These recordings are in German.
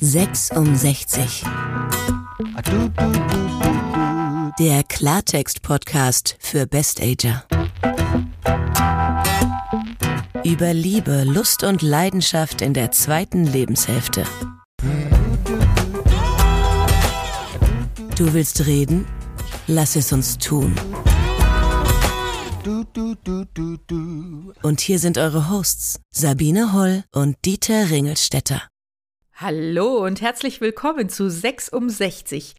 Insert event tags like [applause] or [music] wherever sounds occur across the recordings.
Sechs um 60. Der Klartext-Podcast für Best-Ager. Über Liebe, Lust und Leidenschaft in der zweiten Lebenshälfte. Du willst reden? Lass es uns tun. Und hier sind eure Hosts, Sabine Holl und Dieter Ringelstetter. Hallo und herzlich willkommen zu 6 um 60.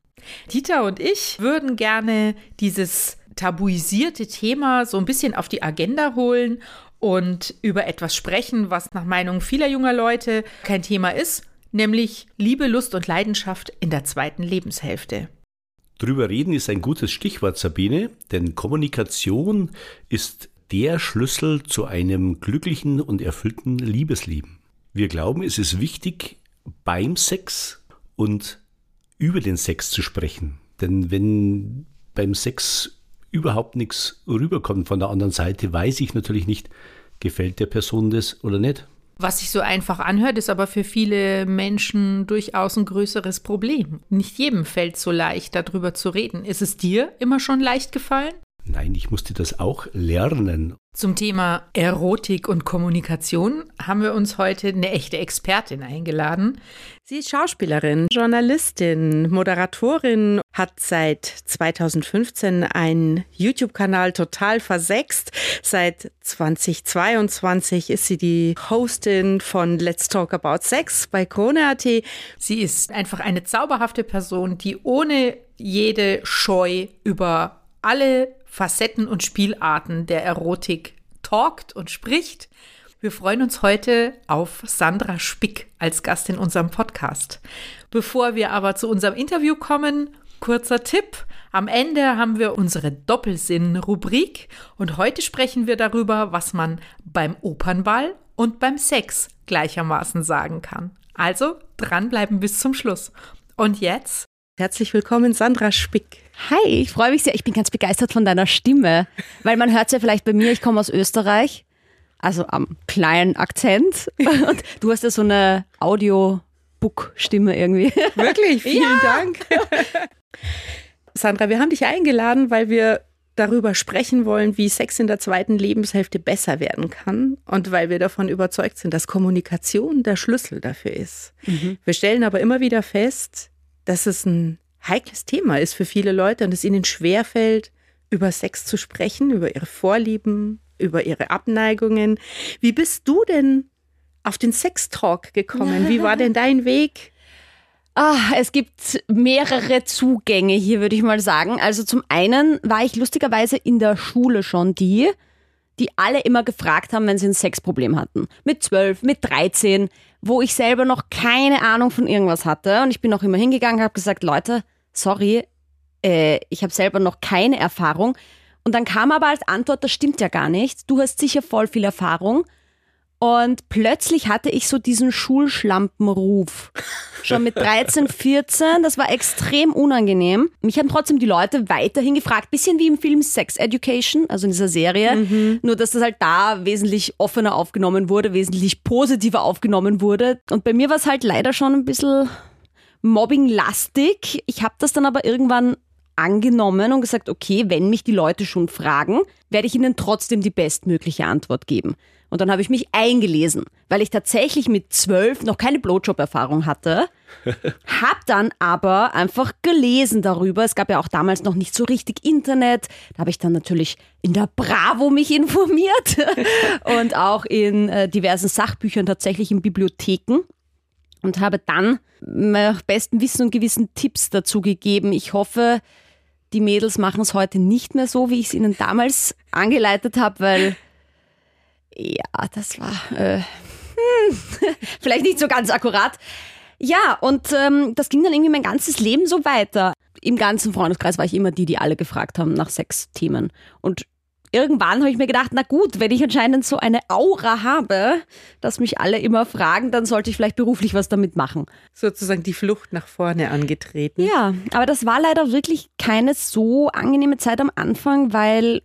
Dieter und ich würden gerne dieses tabuisierte Thema so ein bisschen auf die Agenda holen und über etwas sprechen, was nach Meinung vieler junger Leute kein Thema ist, nämlich Liebe, Lust und Leidenschaft in der zweiten Lebenshälfte. Drüber reden ist ein gutes Stichwort, Sabine, denn Kommunikation ist der Schlüssel zu einem glücklichen und erfüllten Liebesleben. Wir glauben, es ist wichtig, beim Sex und über den Sex zu sprechen. Denn wenn beim Sex überhaupt nichts rüberkommt von der anderen Seite, weiß ich natürlich nicht, gefällt der Person das oder nicht. Was sich so einfach anhört, ist aber für viele Menschen durchaus ein größeres Problem. Nicht jedem fällt so leicht, darüber zu reden. Ist es dir immer schon leicht gefallen? Nein, ich musste das auch lernen. Zum Thema Erotik und Kommunikation haben wir uns heute eine echte Expertin eingeladen. Sie ist Schauspielerin, Journalistin, Moderatorin, hat seit 2015 einen YouTube-Kanal total versext. Seit 2022 ist sie die Hostin von Let's Talk About Sex bei Krone.at. Sie ist einfach eine zauberhafte Person, die ohne jede Scheu über alle Facetten und Spielarten der Erotik talkt und spricht. Wir freuen uns heute auf Sandra Spick als Gast in unserem Podcast. Bevor wir aber zu unserem Interview kommen, kurzer Tipp. Am Ende haben wir unsere Doppelsinn-Rubrik und heute sprechen wir darüber, was man beim Opernball und beim Sex gleichermaßen sagen kann. Also dranbleiben bis zum Schluss. Und jetzt Herzlich willkommen, Sandra Spick. Hi, ich freue mich sehr. Ich bin ganz begeistert von deiner Stimme, weil man hört es ja vielleicht bei mir, ich komme aus Österreich, also am kleinen Akzent. [laughs] Und du hast ja so eine Audiobook-Stimme irgendwie. Wirklich, vielen ja. Dank. Sandra, wir haben dich eingeladen, weil wir darüber sprechen wollen, wie Sex in der zweiten Lebenshälfte besser werden kann und weil wir davon überzeugt sind, dass Kommunikation der Schlüssel dafür ist. Mhm. Wir stellen aber immer wieder fest, dass es ein heikles Thema ist für viele Leute und es ihnen schwerfällt, über Sex zu sprechen, über ihre Vorlieben, über ihre Abneigungen. Wie bist du denn auf den Sextalk gekommen? Wie war denn dein Weg? Ah, es gibt mehrere Zugänge hier, würde ich mal sagen. Also zum einen war ich lustigerweise in der Schule schon die, die alle immer gefragt haben, wenn sie ein Sexproblem hatten. Mit 12, mit 13, wo ich selber noch keine Ahnung von irgendwas hatte. Und ich bin auch immer hingegangen, habe gesagt, Leute, sorry, äh, ich habe selber noch keine Erfahrung. Und dann kam aber als Antwort, das stimmt ja gar nicht. Du hast sicher voll viel Erfahrung. Und plötzlich hatte ich so diesen Schulschlampenruf. Schon mit 13, 14. Das war extrem unangenehm. Mich haben trotzdem die Leute weiterhin gefragt. Bisschen wie im Film Sex Education, also in dieser Serie. Mhm. Nur, dass das halt da wesentlich offener aufgenommen wurde, wesentlich positiver aufgenommen wurde. Und bei mir war es halt leider schon ein bisschen mobbinglastig. Ich habe das dann aber irgendwann angenommen und gesagt, okay, wenn mich die Leute schon fragen, werde ich ihnen trotzdem die bestmögliche Antwort geben. Und dann habe ich mich eingelesen, weil ich tatsächlich mit zwölf noch keine Blowjob-Erfahrung hatte. [laughs] hab dann aber einfach gelesen darüber. Es gab ja auch damals noch nicht so richtig Internet. Da habe ich dann natürlich in der Bravo mich informiert [laughs] und auch in äh, diversen Sachbüchern tatsächlich in Bibliotheken und habe dann nach bestem Wissen und Gewissen Tipps dazu gegeben. Ich hoffe, die Mädels machen es heute nicht mehr so, wie ich es ihnen damals angeleitet habe, weil ja, das war äh, hm, [laughs] vielleicht nicht so ganz akkurat. Ja, und ähm, das ging dann irgendwie mein ganzes Leben so weiter. Im ganzen Freundeskreis war ich immer die, die alle gefragt haben nach Sexthemen. Und irgendwann habe ich mir gedacht, na gut, wenn ich anscheinend so eine Aura habe, dass mich alle immer fragen, dann sollte ich vielleicht beruflich was damit machen. Sozusagen die Flucht nach vorne angetreten. Ja, aber das war leider wirklich keine so angenehme Zeit am Anfang, weil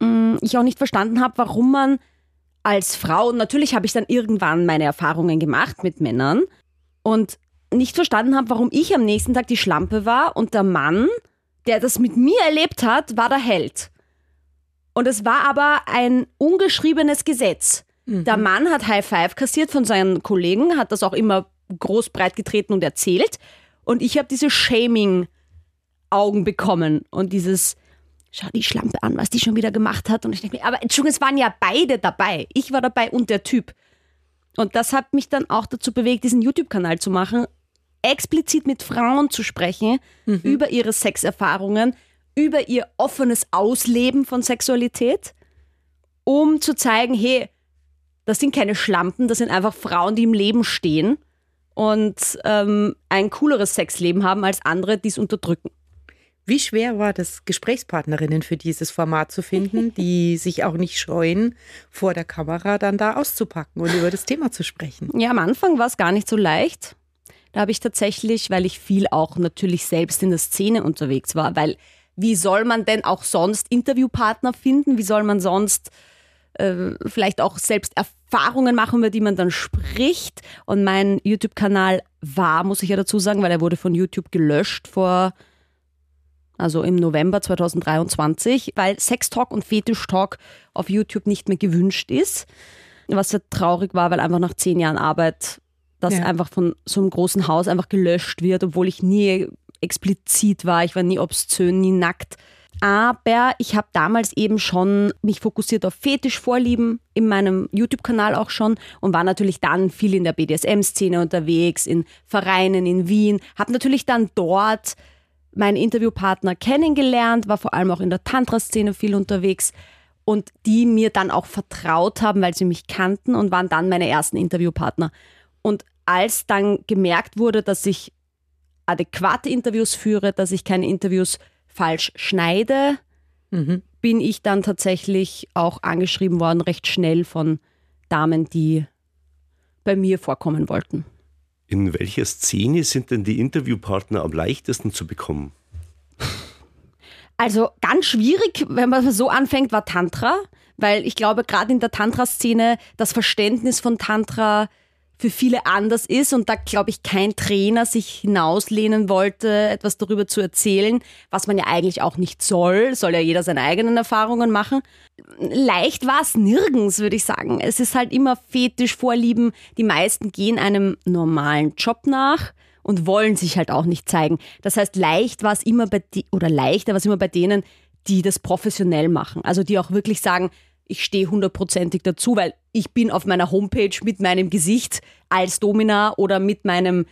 mh, mm, ich auch nicht verstanden habe, warum man als Frau, und natürlich habe ich dann irgendwann meine Erfahrungen gemacht mit Männern und nicht verstanden habe, warum ich am nächsten Tag die Schlampe war und der Mann, der das mit mir erlebt hat, war der Held. Und es war aber ein ungeschriebenes Gesetz. Der Mann hat High Five kassiert von seinen Kollegen, hat das auch immer groß breit getreten und erzählt. Und ich habe diese Shaming-Augen bekommen und dieses, schau die Schlampe an, was die schon wieder gemacht hat. Und ich denke mir, aber Entschuldigung, es waren ja beide dabei. Ich war dabei und der Typ. Und das hat mich dann auch dazu bewegt, diesen YouTube-Kanal zu machen, explizit mit Frauen zu sprechen über ihre Sexerfahrungen, über ihr offenes Ausleben von Sexualität, um zu zeigen, hey, das sind keine Schlampen, das sind einfach Frauen, die im Leben stehen und ähm, ein cooleres Sexleben haben als andere, die es unterdrücken. Wie schwer war das, Gesprächspartnerinnen für dieses Format zu finden, [laughs] die sich auch nicht scheuen, vor der Kamera dann da auszupacken und über das Thema zu sprechen? Ja, am Anfang war es gar nicht so leicht. Da habe ich tatsächlich, weil ich viel auch natürlich selbst in der Szene unterwegs war, weil wie soll man denn auch sonst Interviewpartner finden? Wie soll man sonst äh, vielleicht auch selbst Erfahrungen machen, über die man dann spricht? Und mein YouTube-Kanal war, muss ich ja dazu sagen, weil er wurde von YouTube gelöscht vor, also im November 2023, weil Sextalk und Fetisch-Talk auf YouTube nicht mehr gewünscht ist. Was sehr traurig war, weil einfach nach zehn Jahren Arbeit das Ja. einfach von so einem großen Haus einfach gelöscht wird, obwohl ich nie explizit war, ich war nie obszön, nie nackt. Aber ich habe damals eben schon mich fokussiert auf Fetischvorlieben in meinem YouTube-Kanal auch schon und war natürlich dann viel in der BDSM-Szene unterwegs, in Vereinen in Wien. Habe natürlich dann dort meinen Interviewpartner kennengelernt, war vor allem auch in der Tantra-Szene viel unterwegs und die mir dann auch vertraut haben, weil sie mich kannten und waren dann meine ersten Interviewpartner. Und als dann gemerkt wurde, dass ich adäquate Interviews führe, dass ich keine Interviews falsch schneide, bin ich dann tatsächlich auch angeschrieben worden, recht schnell von Damen, die bei mir vorkommen wollten. In welcher Szene sind denn die Interviewpartner am leichtesten zu bekommen? Also ganz schwierig, wenn man so anfängt, war Tantra, weil ich glaube, gerade in der Tantra-Szene das Verständnis von Tantra für viele anders ist und da glaube ich kein Trainer sich hinauslehnen wollte, etwas darüber zu erzählen, was man ja eigentlich auch nicht soll, soll ja jeder seine eigenen Erfahrungen machen. Leicht war es nirgends, würde ich sagen. Es ist halt immer fetisch Vorlieben. Die meisten gehen einem normalen Job nach und wollen sich halt auch nicht zeigen. Das heißt, leicht war es immer bei die, oder leichter war es immer bei denen, die das professionell machen. Also die auch wirklich sagen, ich stehe hundertprozentig dazu, weil ich bin auf meiner Homepage mit meinem Gesicht als Domina oder mit meinem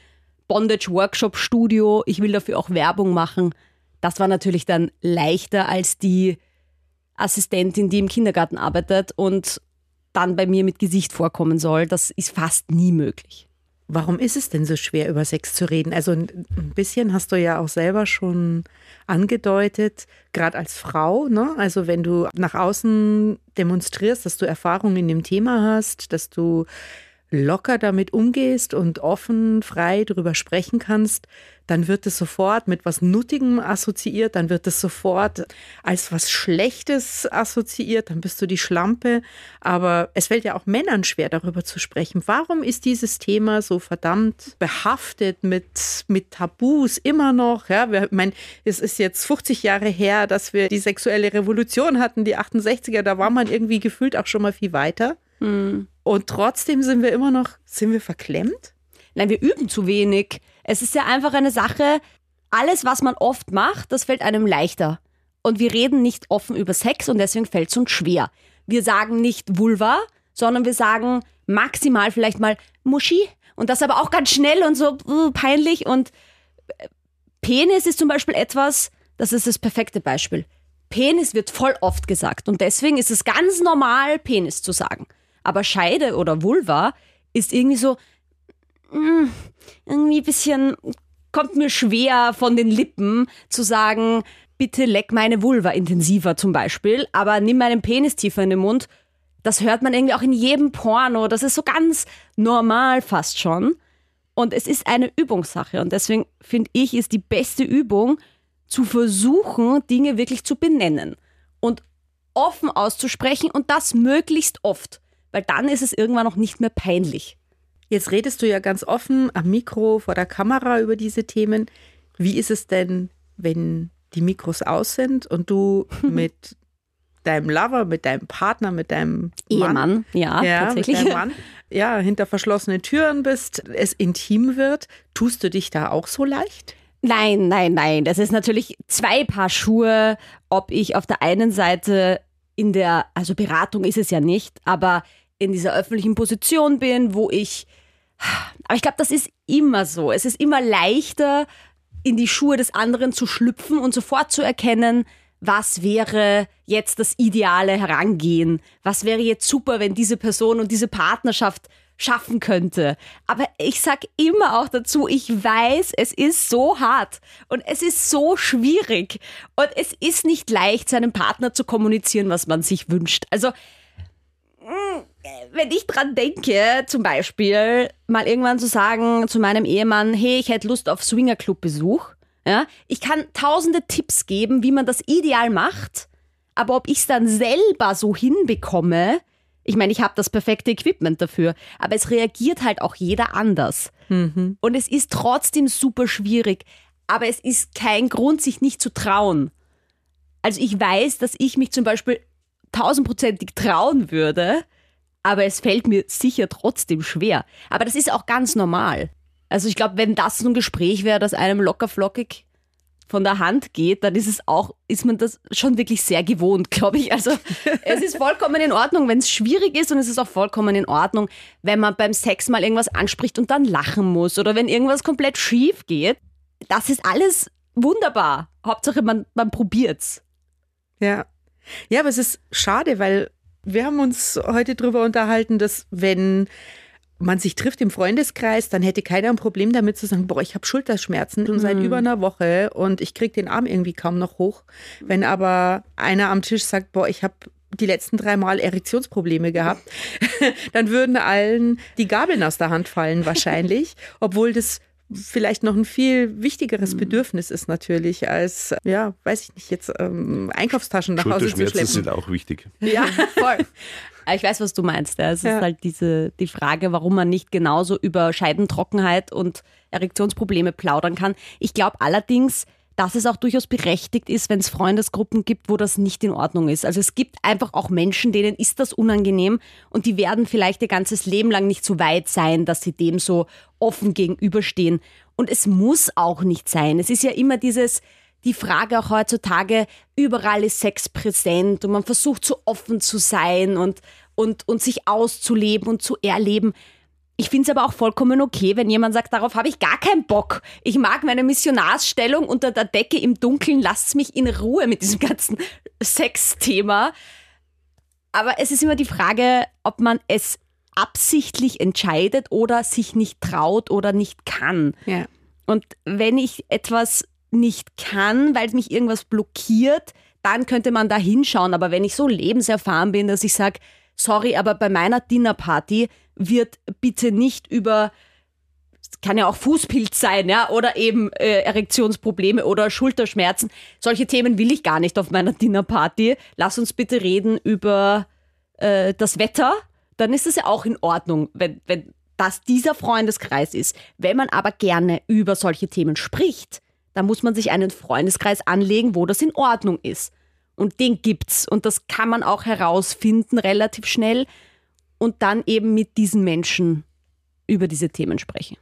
Bondage Workshop Studio. Ich will dafür auch Werbung machen. Das war natürlich dann leichter als die Assistentin, die im Kindergarten arbeitet und dann bei mir mit Gesicht vorkommen soll. Das ist fast nie möglich. Warum ist es denn so schwer, über Sex zu reden? Also ein bisschen hast du ja auch selber schon angedeutet, gerade als Frau, ne? Also wenn du nach außen demonstrierst, dass du Erfahrung in dem Thema hast, dass du locker damit umgehst und offen, frei darüber sprechen kannst, dann wird es sofort mit was Nuttigem assoziiert, dann wird es sofort als was Schlechtes assoziiert, dann bist du die Schlampe. Aber es fällt ja auch Männern schwer, darüber zu sprechen. Warum ist dieses Thema so verdammt behaftet mit, mit Tabus immer noch? Ja, wir, ich meine, es ist jetzt 50 Jahre her, dass wir die sexuelle Revolution hatten, die 68er, da war man irgendwie gefühlt auch schon mal viel weiter. Und trotzdem sind wir immer noch, sind wir verklemmt? Nein, wir üben zu wenig. Es ist ja einfach eine Sache, alles, was man oft macht, das fällt einem leichter. Und wir reden nicht offen über Sex und deswegen fällt es uns schwer. Wir sagen nicht Vulva, sondern wir sagen maximal vielleicht mal Muschi. Und das aber auch ganz schnell und so uh, peinlich. Und äh, Penis ist zum Beispiel etwas, das ist das perfekte Beispiel. Penis wird voll oft gesagt und deswegen ist es ganz normal, Penis zu sagen. Aber Scheide oder Vulva ist irgendwie so, mm, irgendwie ein bisschen, kommt mir schwer von den Lippen zu sagen, bitte leck meine Vulva intensiver zum Beispiel, aber nimm meinen Penis tiefer in den Mund. Das hört man irgendwie auch in jedem Porno. Das ist so ganz normal fast schon. Und es ist eine Übungssache. Und deswegen finde ich, ist die beste Übung, zu versuchen, Dinge wirklich zu benennen und offen auszusprechen und das möglichst oft. Weil dann ist es irgendwann auch nicht mehr peinlich. Jetzt redest du ja ganz offen am Mikro, vor der Kamera über diese Themen. Wie ist es denn, wenn die Mikros aus sind und du [laughs] mit deinem Lover, mit deinem Partner, mit deinem Ehemann, Mann, ja, ja tatsächlich. Mit deinem Mann, [laughs] ja, hinter verschlossenen Türen bist, es intim wird. Tust du dich da auch so leicht? Nein, nein, nein. Das ist natürlich zwei Paar Schuhe, ob ich auf der einen Seite in der, also Beratung ist es ja nicht, aber in dieser öffentlichen Position bin, wo ich, aber ich glaube, das ist immer so. Es ist immer leichter, in die Schuhe des anderen zu schlüpfen und sofort zu erkennen, was wäre jetzt das ideale Herangehen? Was wäre jetzt super, wenn diese Person und diese Partnerschaft schaffen könnte? Aber ich sag immer auch dazu, ich weiß, es ist so hart und es ist so schwierig und es ist nicht leicht, seinem Partner zu kommunizieren, was man sich wünscht. Also, mm, wenn ich dran denke, zum Beispiel mal irgendwann zu sagen zu meinem Ehemann, hey, ich hätte Lust auf Swingerclub-Besuch, ja, ich kann tausende Tipps geben, wie man das ideal macht, aber ob ich es dann selber so hinbekomme, ich meine, ich habe das perfekte Equipment dafür, aber es reagiert halt auch jeder anders. Mhm. Und es ist trotzdem super schwierig, aber es ist kein Grund, sich nicht zu trauen. Also ich weiß, dass ich mich zum Beispiel tausendprozentig trauen würde, aber es fällt mir sicher trotzdem schwer. Aber das ist auch ganz normal. Also ich glaube, wenn das so ein Gespräch wäre, das einem lockerflockig von der Hand geht, dann ist es auch, ist man das schon wirklich sehr gewohnt, glaube ich. Also [laughs] es ist vollkommen in Ordnung, wenn es schwierig ist und es ist auch vollkommen in Ordnung, wenn man beim Sex mal irgendwas anspricht und dann lachen muss oder wenn irgendwas komplett schief geht. Das ist alles wunderbar. Hauptsache man, man probiert's. Ja. Ja, aber es ist schade, weil wir haben uns heute darüber unterhalten, dass wenn man sich trifft im Freundeskreis, dann hätte keiner ein Problem damit zu sagen, boah, ich habe Schulterschmerzen schon seit über einer Woche und ich kriege den Arm irgendwie kaum noch hoch. Wenn aber einer am Tisch sagt, boah, ich habe die letzten drei Mal Erektionsprobleme gehabt, [laughs] dann würden allen die Gabeln aus der Hand fallen wahrscheinlich, obwohl das vielleicht noch ein viel wichtigeres Bedürfnis ist natürlich als, ja, weiß ich nicht, jetzt ähm, Einkaufstaschen nach Hause zu Schulterschmerzen schleppen. sind auch wichtig. Ja, [laughs] voll. Ich weiß, was du meinst. Ja. Es Ja. ist halt diese, die Frage, warum man nicht genauso über Scheidentrockenheit und Erektionsprobleme plaudern kann. Ich glaube allerdings, dass es auch durchaus berechtigt ist, wenn es Freundesgruppen gibt, wo das nicht in Ordnung ist. Also es gibt einfach auch Menschen, denen ist das unangenehm und die werden vielleicht ihr ganzes Leben lang nicht so weit sein, dass sie dem so offen gegenüberstehen. Und es muss auch nicht sein. Es ist ja immer dieses, die Frage auch heutzutage, überall ist Sex präsent und man versucht so offen zu sein und, und, und sich auszuleben und zu erleben. Ich finde es aber auch vollkommen okay, wenn jemand sagt, darauf habe ich gar keinen Bock. Ich mag meine Missionarsstellung unter der Decke im Dunkeln, lasst mich in Ruhe mit diesem ganzen [laughs] Sexthema. Aber es ist immer die Frage, ob man es absichtlich entscheidet oder sich nicht traut oder nicht kann. Ja. Und wenn ich etwas nicht kann, weil mich irgendwas blockiert, dann könnte man da hinschauen. Aber wenn ich so lebenserfahren bin, dass ich sage, sorry, aber bei meiner Dinnerparty wird bitte nicht über, kann ja auch Fußpilz sein, ja, oder eben äh, Erektionsprobleme oder Schulterschmerzen. Solche Themen will ich gar nicht auf meiner Dinnerparty. Lass uns bitte reden über äh, das Wetter. Dann ist es ja auch in Ordnung, wenn, wenn das dieser Freundeskreis ist. Wenn man aber gerne über solche Themen spricht, dann muss man sich einen Freundeskreis anlegen, wo das in Ordnung ist. Und den gibt's. Und das kann man auch herausfinden relativ schnell und dann eben mit diesen Menschen über diese Themen sprechen.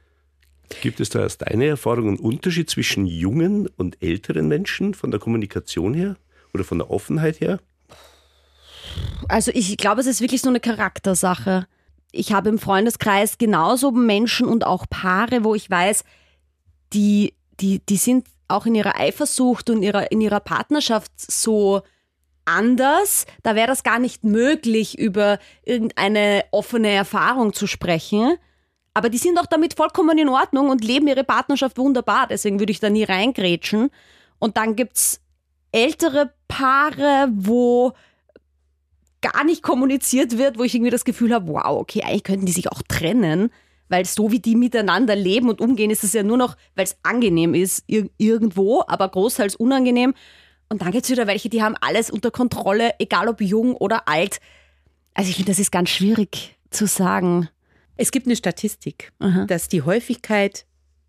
Gibt es da aus deiner Erfahrung einen Unterschied zwischen jungen und älteren Menschen von der Kommunikation her oder von der Offenheit her? Also ich glaube, es ist wirklich so eine Charaktersache. Ich habe im Freundeskreis genauso Menschen und auch Paare, wo ich weiß, die, die, die sind auch in ihrer Eifersucht und ihrer, in ihrer Partnerschaft so anders. Da wäre das gar nicht möglich, über irgendeine offene Erfahrung zu sprechen. Aber die sind auch damit vollkommen in Ordnung und leben ihre Partnerschaft wunderbar. Deswegen würde ich da nie reingrätschen. Und dann gibt's ältere Paare, wo gar nicht kommuniziert wird, wo ich irgendwie das Gefühl habe, wow, okay, eigentlich könnten die sich auch trennen, weil so wie die miteinander leben und umgehen, ist es ja nur noch, weil es angenehm ist, ir irgendwo, aber großteils unangenehm. Und dann gibt's wieder welche, die haben alles unter Kontrolle, egal ob jung oder alt. Also ich finde, das ist ganz schwierig zu sagen. Es gibt eine Statistik, Aha. dass die Häufigkeit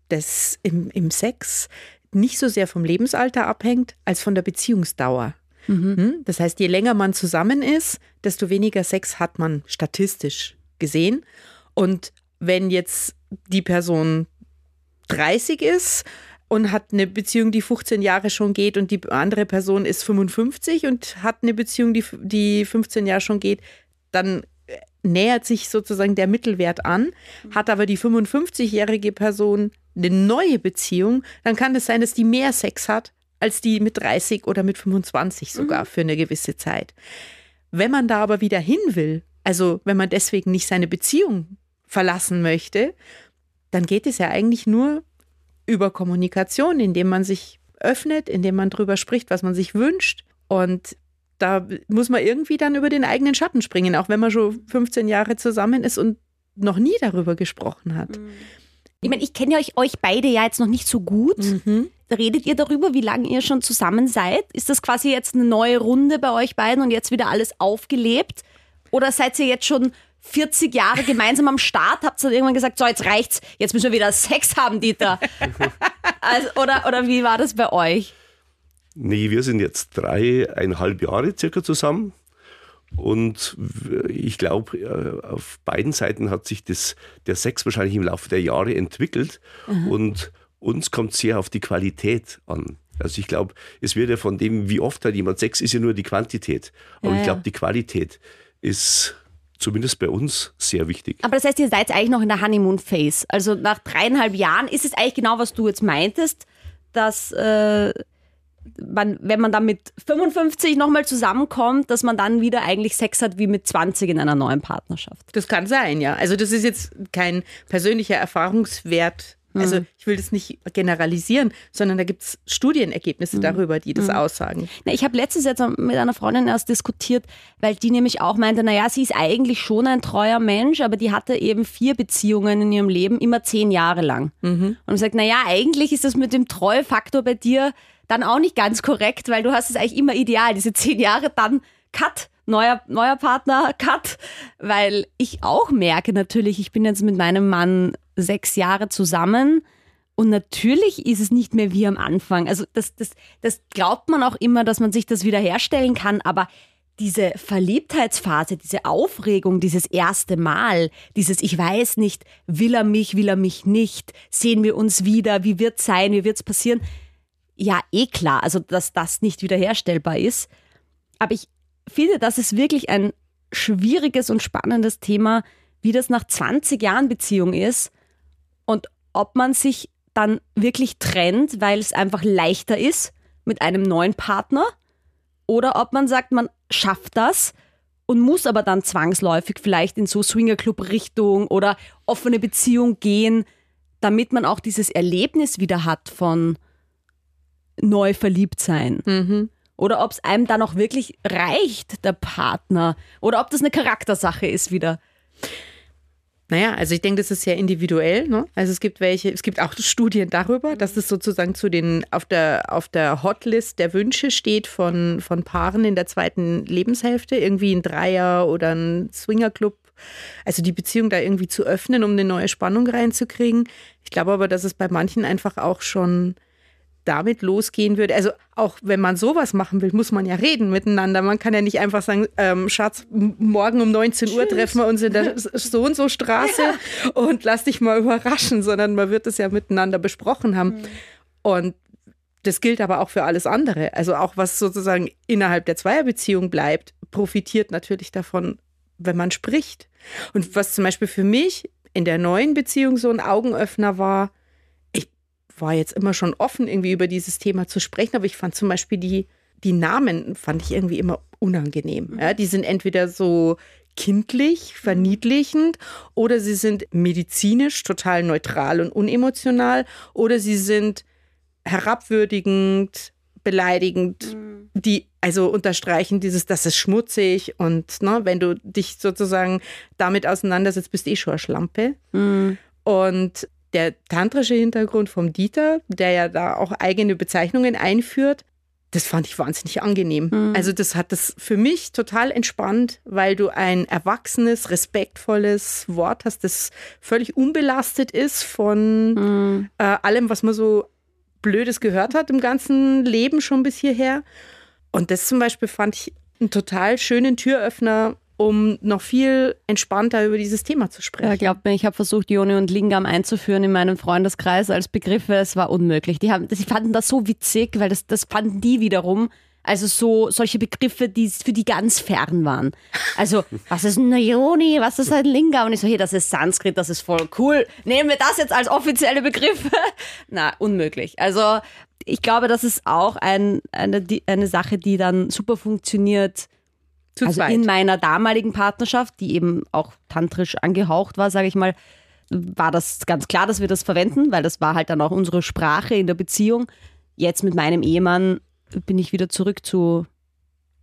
des im, im Sex nicht so sehr vom Lebensalter abhängt, als von der Beziehungsdauer. Hm? Das heißt, je länger man zusammen ist, desto weniger Sex hat man statistisch gesehen. Und wenn jetzt die Person 30 ist und hat eine Beziehung, die 15 Jahre schon geht und die andere Person ist 55 und hat eine Beziehung, die, die 15 Jahre schon geht, dann äh, nähert sich sozusagen der Mittelwert an. Hat aber die 55-jährige Person eine neue Beziehung, dann kann es sein, dass die mehr Sex hat als die mit 30 oder mit 25 sogar für eine gewisse Zeit. Wenn man da aber wieder hin will, also wenn man deswegen nicht seine Beziehung verlassen möchte, dann geht es ja eigentlich nur über Kommunikation, indem man sich öffnet, indem man drüber spricht, was man sich wünscht. Und da muss man irgendwie dann über den eigenen Schatten springen, auch wenn man schon 15 Jahre zusammen ist und noch nie darüber gesprochen hat. Ich meine, ich kenne ja euch, euch beide ja jetzt noch nicht so gut. Redet ihr darüber, wie lange ihr schon zusammen seid? Ist das quasi jetzt eine neue Runde bei euch beiden und jetzt wieder alles aufgelebt? Oder seid ihr jetzt schon 40 Jahre gemeinsam am Start? Habt ihr dann irgendwann gesagt, so jetzt reicht's, jetzt müssen wir wieder Sex haben, Dieter? [laughs] also, oder, oder wie war das bei euch? Nee, wir sind jetzt dreieinhalb Jahre circa zusammen. Und ich glaube, äh, auf beiden Seiten hat sich das, der Sex wahrscheinlich im Laufe der Jahre entwickelt. Und uns kommt sehr auf die Qualität an. Also ich glaube, es wird ja von dem, wie oft hat jemand Sex, ist ja nur die Quantität. Aber Ja, ich glaube, ja. die Qualität ist zumindest bei uns sehr wichtig. Aber das heißt, ihr seid eigentlich noch in der Honeymoon-Phase. Also nach dreieinhalb Jahren ist es eigentlich genau, was du jetzt meintest, dass äh, man, wenn man dann mit 55 nochmal zusammenkommt, dass man dann wieder eigentlich Sex hat wie mit 20 in einer neuen Partnerschaft. Das kann sein, ja. Also das ist jetzt kein persönlicher Erfahrungswert. Also ich will das nicht generalisieren, sondern da gibt es Studienergebnisse darüber, die das aussagen. Na, ich habe letztens jetzt mit einer Freundin erst diskutiert, weil die nämlich auch meinte, naja, sie ist eigentlich schon ein treuer Mensch, aber die hatte eben vier Beziehungen in ihrem Leben, immer zehn Jahre lang. Und ich sagt, naja, eigentlich ist das mit dem Treuefaktor bei dir dann auch nicht ganz korrekt, weil du hast es eigentlich immer ideal, diese zehn Jahre dann Cut. Neuer, neuer Partner, Cut. Weil ich auch merke natürlich, ich bin jetzt mit meinem Mann sechs Jahre zusammen und natürlich ist es nicht mehr wie am Anfang. Also das, das, das glaubt man auch immer, dass man sich das wiederherstellen kann, aber diese Verliebtheitsphase, diese Aufregung, dieses erste Mal, dieses Ich weiß nicht, will er mich, will er mich nicht, sehen wir uns wieder, wie wird's sein, wie wird's passieren? Ja, eh klar, also dass das nicht wiederherstellbar ist. Aber ich finde, das ist wirklich ein schwieriges und spannendes Thema, wie das nach 20 Jahren Beziehung ist und ob man sich dann wirklich trennt, weil es einfach leichter ist mit einem neuen Partner oder ob man sagt, man schafft das und muss aber dann zwangsläufig vielleicht in so Swingerclub-Richtung oder offene Beziehung gehen, damit man auch dieses Erlebnis wieder hat von neu verliebt sein. Oder ob es einem dann auch wirklich reicht, der Partner. Oder ob das eine Charaktersache ist wieder. Naja, also ich denke, das ist sehr individuell. Ne? Also es gibt welche, es gibt auch [laughs] Studien darüber, dass es sozusagen zu den auf der auf der Hotlist der Wünsche steht von, von Paaren in der zweiten Lebenshälfte, irgendwie ein Dreier oder ein Swingerclub. Also die Beziehung da irgendwie zu öffnen, um eine neue Spannung reinzukriegen. Ich glaube aber, dass es bei manchen einfach auch schon damit losgehen würde. Also auch wenn man sowas machen will, muss man ja reden miteinander. Man kann ja nicht einfach sagen, ähm, Schatz, morgen um 19 Uhr treffen wir uns in der so und so Straße und lass dich mal überraschen, sondern man wird es ja miteinander besprochen haben. Und das gilt aber auch für alles andere. Also auch was sozusagen innerhalb der Zweierbeziehung bleibt, profitiert natürlich davon, wenn man spricht. Und was zum Beispiel für mich in der neuen Beziehung so ein Augenöffner war, war jetzt immer schon offen, irgendwie über dieses Thema zu sprechen, aber ich fand zum Beispiel die, die Namen, fand ich irgendwie immer unangenehm. Ja, die sind entweder so kindlich, verniedlichend oder sie sind medizinisch total neutral und unemotional oder sie sind herabwürdigend, beleidigend, die also unterstreichen dieses, das ist schmutzig und ne, wenn du dich sozusagen damit auseinandersetzt, bist du eh schon eine Schlampe. Und der tantrische Hintergrund vom Dieter, der ja da auch eigene Bezeichnungen einführt, das fand ich wahnsinnig angenehm. Mhm. Also das hat das für mich total entspannt, weil du ein erwachsenes, respektvolles Wort hast, das völlig unbelastet ist von mhm. äh, allem, was man so Blödes gehört hat im ganzen Leben schon bis hierher. Und das zum Beispiel fand ich einen total schönen Türöffner, um noch viel entspannter über dieses Thema zu sprechen. Ja, glaubt mir, ich habe versucht, Joni und Lingam einzuführen in meinem Freundeskreis als Begriffe. Es war unmöglich. Die, haben, die fanden das so witzig, weil das, das fanden die wiederum. Also so solche Begriffe, die für die ganz fern waren. Also, was ist ein Yoni, was ist ein Lingam? Und ich so, hey, das ist Sanskrit, das ist voll cool. Nehmen wir das jetzt als offizielle Begriffe? [laughs] Na, unmöglich. Also, ich glaube, das ist auch ein, eine, eine Sache, die dann super funktioniert, zu also zweit. in meiner damaligen Partnerschaft, die eben auch tantrisch angehaucht war, sage ich mal, war das ganz klar, dass wir das verwenden, weil das war halt dann auch unsere Sprache in der Beziehung. Jetzt mit meinem Ehemann bin ich wieder zurück zu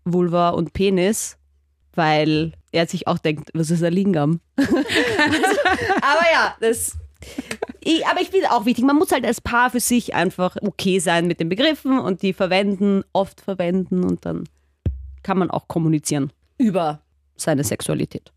Vulva und Penis, weil er sich auch denkt, was ist ein Lingam? [laughs] aber ja, das. Ich, aber ich finde auch wichtig, man muss halt als Paar für sich einfach okay sein mit den Begriffen und die verwenden, oft verwenden und dann kann man auch kommunizieren über seine Sexualität.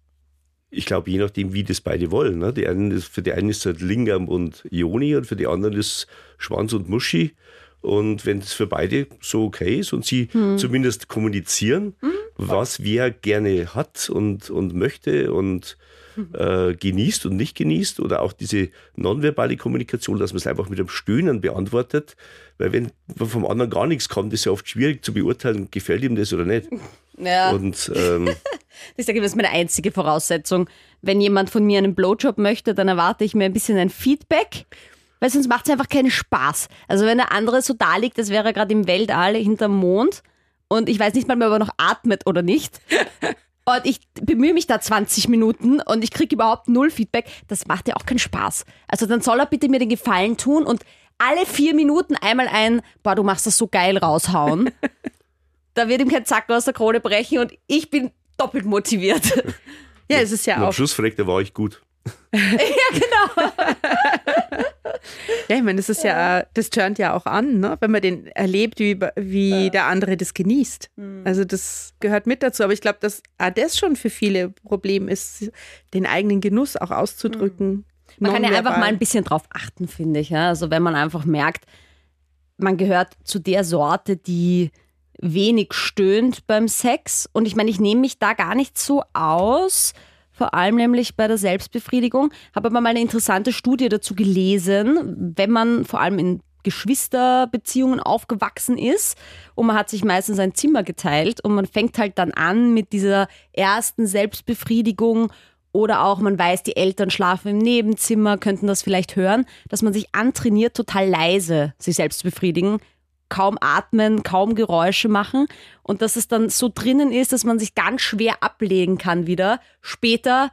Ich glaube, je nachdem, wie das beide wollen. Ne? Die einen ist, für die einen ist es halt Lingam und Ioni und für die anderen ist Schwanz und Muschi. Und wenn es für beide so okay ist und sie hm. zumindest kommunizieren, hm. was wer gerne hat und, und möchte und äh, genießt und nicht genießt oder auch diese nonverbale Kommunikation, dass man es einfach mit einem Stöhnen beantwortet. Weil wenn vom anderen gar nichts kommt, ist ja oft schwierig zu beurteilen, gefällt ihm das oder nicht. [laughs] Ja. Und, ähm, ich [laughs] sage, das ist meine einzige Voraussetzung. Wenn jemand von mir einen Blowjob möchte, dann erwarte ich mir ein bisschen ein Feedback weil sonst macht es einfach keinen Spaß. Also wenn der andere so da liegt, als wäre er gerade im Weltall hinterm Mond und ich weiß nicht mal mehr, ob er noch atmet oder nicht [laughs] und ich bemühe mich da 20 Minuten und ich kriege überhaupt null Feedback, das macht ja auch keinen Spaß. Also dann soll er bitte mir den Gefallen tun und alle vier Minuten einmal ein, boah, du machst das so geil raushauen. [laughs] da wird ihm kein Zacken aus der Krone brechen und ich bin doppelt motiviert. Ja, es ist ja und auch. Am Schluss fragt er, war ich gut. [laughs] ja, genau. ja, ich meine, das ist ja, das turnt ja auch an, ne? wenn man den erlebt, wie, wie ja. der andere das genießt. Mhm. Also das gehört mit dazu. Aber ich glaube, dass auch das schon für viele Problem ist, den eigenen Genuss auch auszudrücken. Mhm. Man kann ja einfach mal ein bisschen drauf achten, finde ich. Ja? Also wenn man einfach merkt, man gehört zu der Sorte, die wenig stöhnt beim Sex. Und ich meine, ich nehme mich da gar nicht so aus vor allem nämlich bei der Selbstbefriedigung. Habe aber mal eine interessante Studie dazu gelesen, wenn man vor allem in Geschwisterbeziehungen aufgewachsen ist und man hat sich meistens ein Zimmer geteilt und man fängt halt dann an mit dieser ersten Selbstbefriedigung oder auch man weiß, die Eltern schlafen im Nebenzimmer, könnten das vielleicht hören, dass man sich antrainiert, total leise sich selbst zu befriedigen, kaum atmen, kaum Geräusche machen und dass es dann so drinnen ist, dass man sich ganz schwer ablegen kann wieder, später,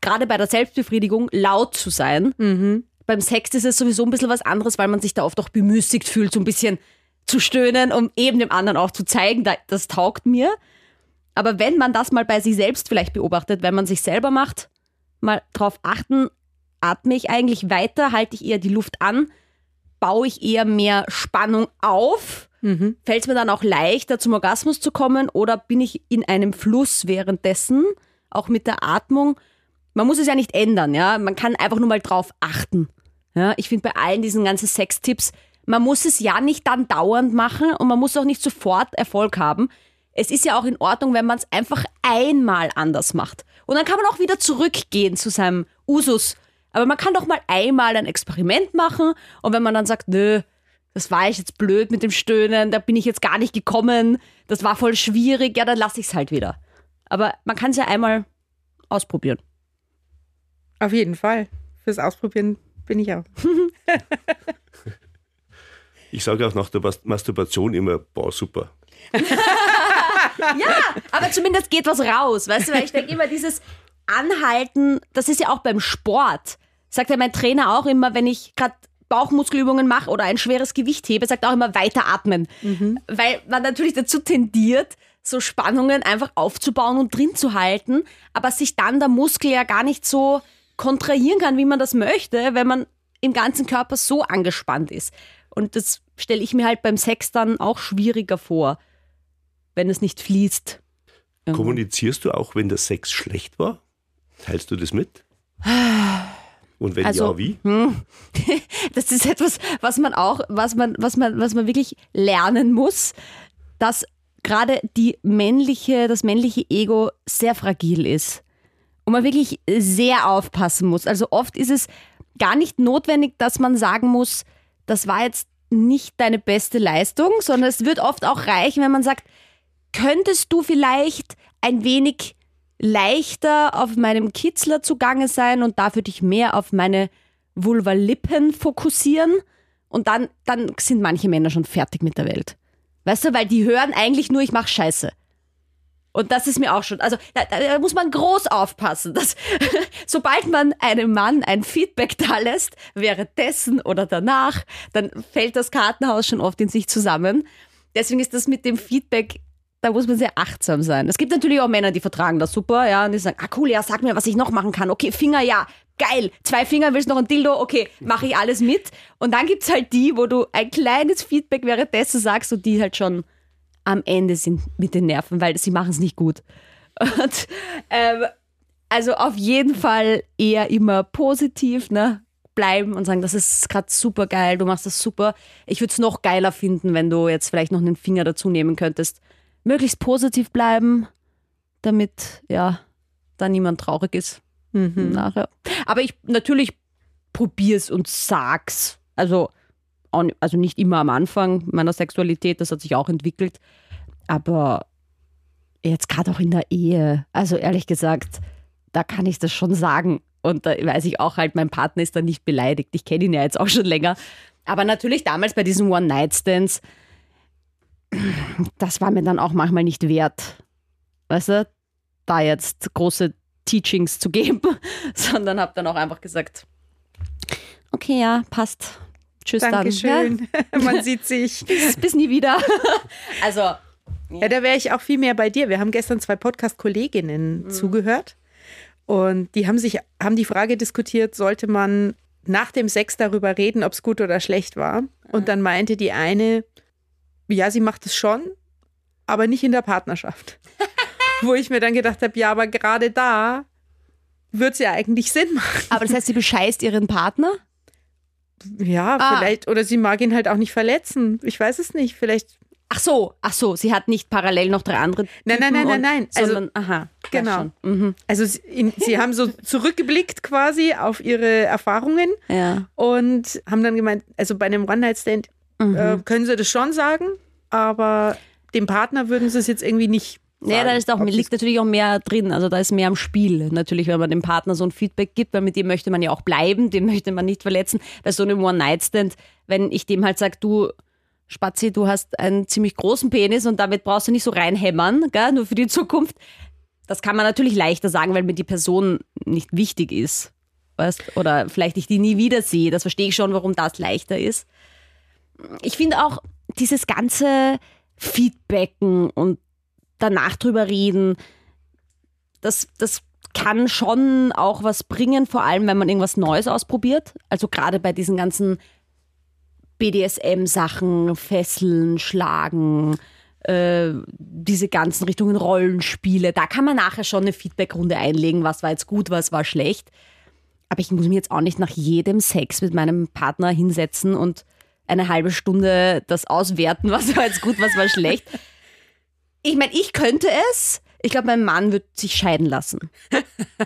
gerade bei der Selbstbefriedigung, laut zu sein. Mhm. Beim Sex ist es sowieso ein bisschen was anderes, weil man sich da oft auch bemüßigt fühlt, so ein bisschen zu stöhnen, um eben dem anderen auch zu zeigen, das taugt mir. Aber wenn man das mal bei sich selbst vielleicht beobachtet, wenn man sich selber macht, mal drauf achten, atme ich eigentlich weiter, halte ich eher die Luft an, baue ich eher mehr Spannung auf? Mhm. Fällt es mir dann auch leichter, zum Orgasmus zu kommen oder bin ich in einem Fluss währenddessen, auch mit der Atmung? Man muss es ja nicht ändern, ja. Man kann einfach nur mal drauf achten. Ja, ich finde bei allen diesen ganzen Sextipps, man muss es ja nicht dann dauernd machen und man muss auch nicht sofort Erfolg haben. Es ist ja auch in Ordnung, wenn man es einfach einmal anders macht. Und dann kann man auch wieder zurückgehen zu seinem Usus aber man kann doch mal einmal ein Experiment machen und wenn man dann sagt, nö, das war ich jetzt blöd mit dem Stöhnen, da bin ich jetzt gar nicht gekommen, das war voll schwierig, ja, dann lasse ich es halt wieder. Aber man kann es ja einmal ausprobieren. Auf jeden Fall. Fürs Ausprobieren bin ich auch. [laughs] ich sage auch nach der Masturbation immer, boah, super. [laughs] ja, aber zumindest geht was raus, weißt du, weil ich denke immer dieses Anhalten, das ist ja auch beim Sport. Sagt ja mein Trainer auch immer, wenn ich gerade Bauchmuskelübungen mache oder ein schweres Gewicht hebe, sagt auch immer weiter atmen. Mhm. Weil man natürlich dazu tendiert, so Spannungen einfach aufzubauen und drin zu halten, aber sich dann der Muskel ja gar nicht so kontrahieren kann, wie man das möchte, wenn man im ganzen Körper so angespannt ist. Und das stelle ich mir halt beim Sex dann auch schwieriger vor, wenn es nicht fließt. Kommunizierst du auch, wenn der Sex schlecht war? Teilst du das mit? Und wenn Also, ja, wie? [laughs] Das ist etwas, was man auch, was man, was man, was man wirklich lernen muss, dass gerade die männliche, das männliche Ego sehr fragil ist. Und man wirklich sehr aufpassen muss. Also oft ist es gar nicht notwendig, dass man sagen muss, das war jetzt nicht deine beste Leistung, sondern es wird oft auch reichen, wenn man sagt, könntest du vielleicht ein wenig leichter auf meinem Kitzler zugange sein und dafür dich mehr auf meine Vulvalippen fokussieren und dann, dann sind manche Männer schon fertig mit der Welt. Weißt du, weil die hören eigentlich nur, ich mach Scheiße. Und das ist mir auch schon, also da, da, da muss man groß aufpassen, dass [laughs] sobald man einem Mann ein Feedback da lässt, währenddessen oder danach, dann fällt das Kartenhaus schon oft in sich zusammen. Deswegen ist das mit dem Feedback, da muss man sehr achtsam sein. Es gibt natürlich auch Männer, die vertragen das super, ja, und die sagen, ah cool, ja, sag mir, was ich noch machen kann. Okay, Finger, ja, geil. Zwei Finger, willst noch ein Dildo? Okay, mache ich alles mit. Und dann gibt's halt die, wo du ein kleines Feedback währenddessen sagst und die halt schon am Ende sind mit den Nerven, weil sie machen es nicht gut. [laughs] Und, ähm, also auf jeden Fall eher immer positiv, ne? Bleiben und sagen, das ist gerade super geil, du machst das super. Ich würde es noch geiler finden, wenn du jetzt vielleicht noch einen Finger dazu nehmen könntest. Möglichst positiv bleiben, damit ja da niemand traurig ist nachher. Aber ich natürlich probier's und sag's. Also, also nicht immer am Anfang meiner Sexualität, das hat sich auch entwickelt. Aber jetzt gerade auch in der Ehe, also ehrlich gesagt, da kann ich das schon sagen. Und da weiß ich auch halt, mein Partner ist da nicht beleidigt. Ich kenne ihn ja jetzt auch schon länger. Aber natürlich damals bei diesen One-Night-Stands, das war mir dann auch manchmal nicht wert. Weißt du, da jetzt große Teachings zu geben, [laughs] sondern habe dann auch einfach gesagt, okay, ja, passt. Tschüss dann. Dankeschön. [laughs] Man sieht sich. Ja, [laughs] bis, bis nie wieder. also, Ja, da wäre ich auch viel mehr bei dir. Wir haben gestern zwei Podcast-Kolleginnen zugehört und die haben sich, haben die Frage diskutiert, sollte man nach dem Sex darüber reden, ob es gut oder schlecht war? Und dann meinte die eine, ja, sie macht es schon, aber nicht in der Partnerschaft. [laughs] Wo ich mir dann gedacht habe, ja, aber gerade da wird es ja eigentlich Sinn machen. aber das heißt, sie bescheißt ihren Partner? Ja, Ah. vielleicht, oder sie mag ihn halt auch nicht verletzen. Ich weiß es nicht. Vielleicht, Ach so, ach so, sie hat nicht parallel noch drei andere. Nein, nein, Typen nein, nein, und- nein. Also- Sondern, aha, Genau. Schon. Mhm. also sie, in, sie haben so [laughs] zurückgeblickt quasi auf ihre Erfahrungen Ja. und haben dann gemeint, also bei einem One-Night-Stand Mhm. äh, können sie das schon sagen, aber dem Partner würden sie es jetzt irgendwie nicht sagen. Ja, da ist auch, liegt natürlich auch mehr drin. Also da ist mehr am Spiel. Natürlich, wenn man dem Partner so ein Feedback gibt, weil mit dem möchte man ja auch bleiben, den möchte man nicht verletzen. Bei so einem One-Night-Stand, wenn ich dem halt sage, du, Spazi, du hast einen ziemlich großen Penis und damit brauchst du nicht so reinhämmern, gell, nur für die Zukunft. Das kann man natürlich leichter sagen, weil mir die Person nicht wichtig ist. Weißt? Oder vielleicht ich die nie wieder sehe. Das verstehe ich schon, warum das leichter ist. Ich finde auch dieses ganze Feedbacken und danach drüber reden, das, das kann schon auch was bringen, vor allem wenn man irgendwas Neues ausprobiert. Also gerade bei diesen ganzen BDSM-Sachen, Fesseln, Schlagen, äh, diese ganzen Richtungen Rollenspiele, da kann man nachher schon eine Feedbackrunde einlegen, was war jetzt gut, was war schlecht. Aber ich muss mir jetzt auch nicht nach jedem Sex mit meinem Partner hinsetzen und eine halbe Stunde das auswerten, [laughs] was war jetzt gut, was war schlecht. Ich meine, ich könnte es. Ich glaube, mein Mann wird sich scheiden lassen.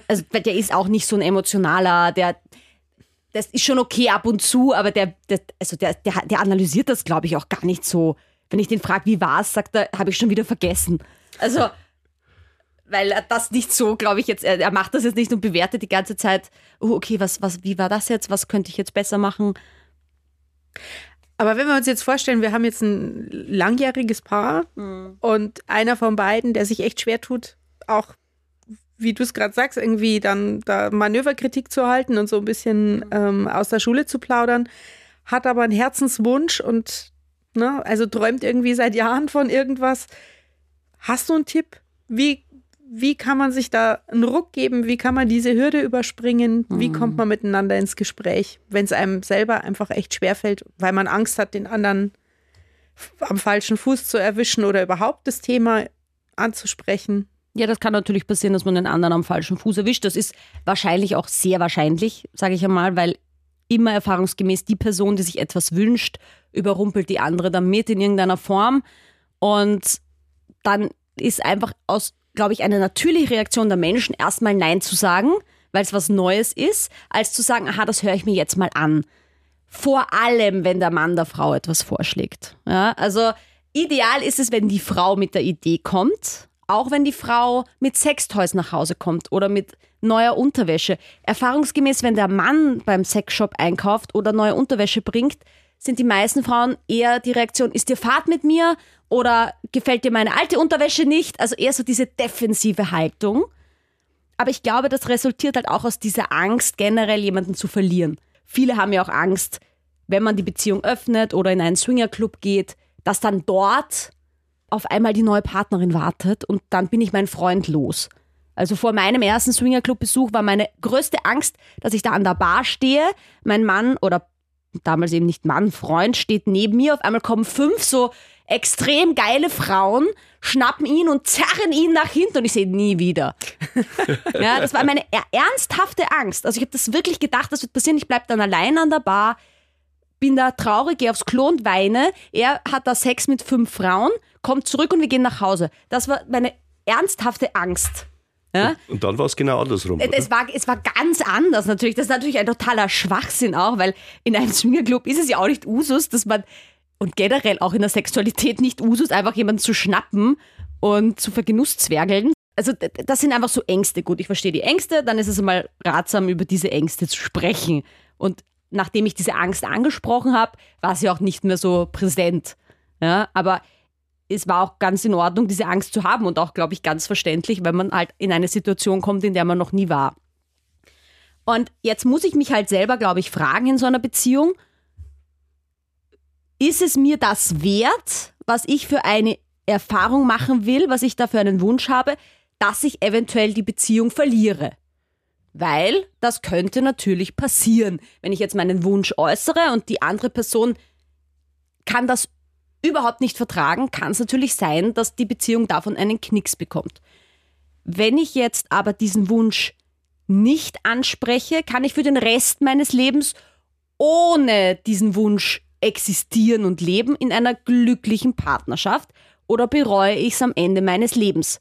Also, der ist auch nicht so ein emotionaler, der, das ist schon okay ab und zu, aber der, der also der, der, der analysiert das, glaube ich, auch gar nicht so. Wenn ich den frage, wie war's, sagt er, habe ich schon wieder vergessen. Also, weil er das nicht so, glaube ich, jetzt, er, er macht das jetzt nicht und bewertet die ganze Zeit, oh, okay, was, was, wie war das jetzt? Was könnte ich jetzt besser machen? Aber wenn wir uns jetzt vorstellen, wir haben jetzt ein langjähriges Paar und einer von beiden, der sich echt schwer tut, auch wie du es gerade sagst, irgendwie dann da Manöverkritik zu halten und so ein bisschen ähm, aus der Schule zu plaudern, hat aber einen Herzenswunsch und ne, also träumt irgendwie seit Jahren von irgendwas. Hast du einen Tipp? Wie, wie kann man sich da einen Ruck geben? Wie kann man diese Hürde überspringen? Wie kommt man miteinander ins Gespräch, wenn es einem selber einfach echt schwerfällt, weil man Angst hat, den anderen am falschen Fuß zu erwischen oder überhaupt das Thema anzusprechen. Ja, das kann natürlich passieren, dass man den anderen am falschen Fuß erwischt. Das ist wahrscheinlich auch sehr wahrscheinlich, sage ich einmal, weil immer erfahrungsgemäß die Person, die sich etwas wünscht, überrumpelt die andere damit in irgendeiner Form. Und dann ist einfach aus, glaube ich, eine natürliche Reaktion der Menschen, erstmal Nein zu sagen, weil es was Neues ist, als zu sagen, aha, das höre ich mir jetzt mal an. Vor allem, wenn der Mann der Frau etwas vorschlägt. Ja, also ideal ist es, wenn die Frau mit der Idee kommt auch wenn die Frau mit Sextoys nach Hause kommt oder mit neuer Unterwäsche. Erfahrungsgemäß, wenn der Mann beim Sexshop einkauft oder neue Unterwäsche bringt, sind die meisten Frauen eher die Reaktion, ist dir Fahrt mit mir oder gefällt dir meine alte Unterwäsche nicht? Also eher so diese defensive Haltung. Aber ich glaube, das resultiert halt auch aus dieser Angst, generell jemanden zu verlieren. Viele haben ja auch Angst, wenn man die Beziehung öffnet oder in einen Swingerclub geht, dass dann dort auf einmal die neue Partnerin wartet und dann bin ich mein Freund los. Also vor meinem ersten Swingerclub-Besuch war meine größte Angst, dass ich da an der Bar stehe, mein Mann oder damals eben nicht Mann, Freund steht neben mir, auf einmal kommen fünf so extrem geile Frauen, schnappen ihn und zerren ihn nach hinten und ich sehe ihn nie wieder. [laughs] ja, das war meine ernsthafte Angst. Also ich habe das wirklich gedacht, das wird passieren. Ich bleibe dann allein an der Bar, bin da traurig, gehe aufs Klo und weine. Er hat da Sex mit fünf Frauen kommt zurück und wir gehen nach Hause. Das war meine ernsthafte Angst. Ja? Und dann war es genau andersrum. Es war, es war ganz anders natürlich. Das ist natürlich ein totaler Schwachsinn auch, weil in einem Swingerclub ist es ja auch nicht Usus, dass man, und generell auch in der Sexualität nicht Usus, einfach jemanden zu schnappen und zu vergenusszwergeln. Also das sind einfach so Ängste. Gut, ich verstehe die Ängste, dann ist es einmal ratsam, über diese Ängste zu sprechen. Und nachdem ich diese Angst angesprochen habe, war sie auch nicht mehr so präsent. Ja, aber es war auch ganz in Ordnung, diese Angst zu haben und auch, glaube ich, ganz verständlich, wenn man halt in eine Situation kommt, in der man noch nie war. Und jetzt muss ich mich halt selber, glaube ich, fragen in so einer Beziehung, ist es mir das wert, was ich für eine Erfahrung machen will, was ich da für einen Wunsch habe, dass ich eventuell die Beziehung verliere? Weil das könnte natürlich passieren, wenn ich jetzt meinen Wunsch äußere und die andere Person kann das überhaupt nicht vertragen, kann es natürlich sein, dass die Beziehung davon einen Knicks bekommt. Wenn ich jetzt aber diesen Wunsch nicht anspreche, kann ich für den Rest meines Lebens ohne diesen Wunsch existieren und leben in einer glücklichen Partnerschaft oder bereue ich es am Ende meines Lebens.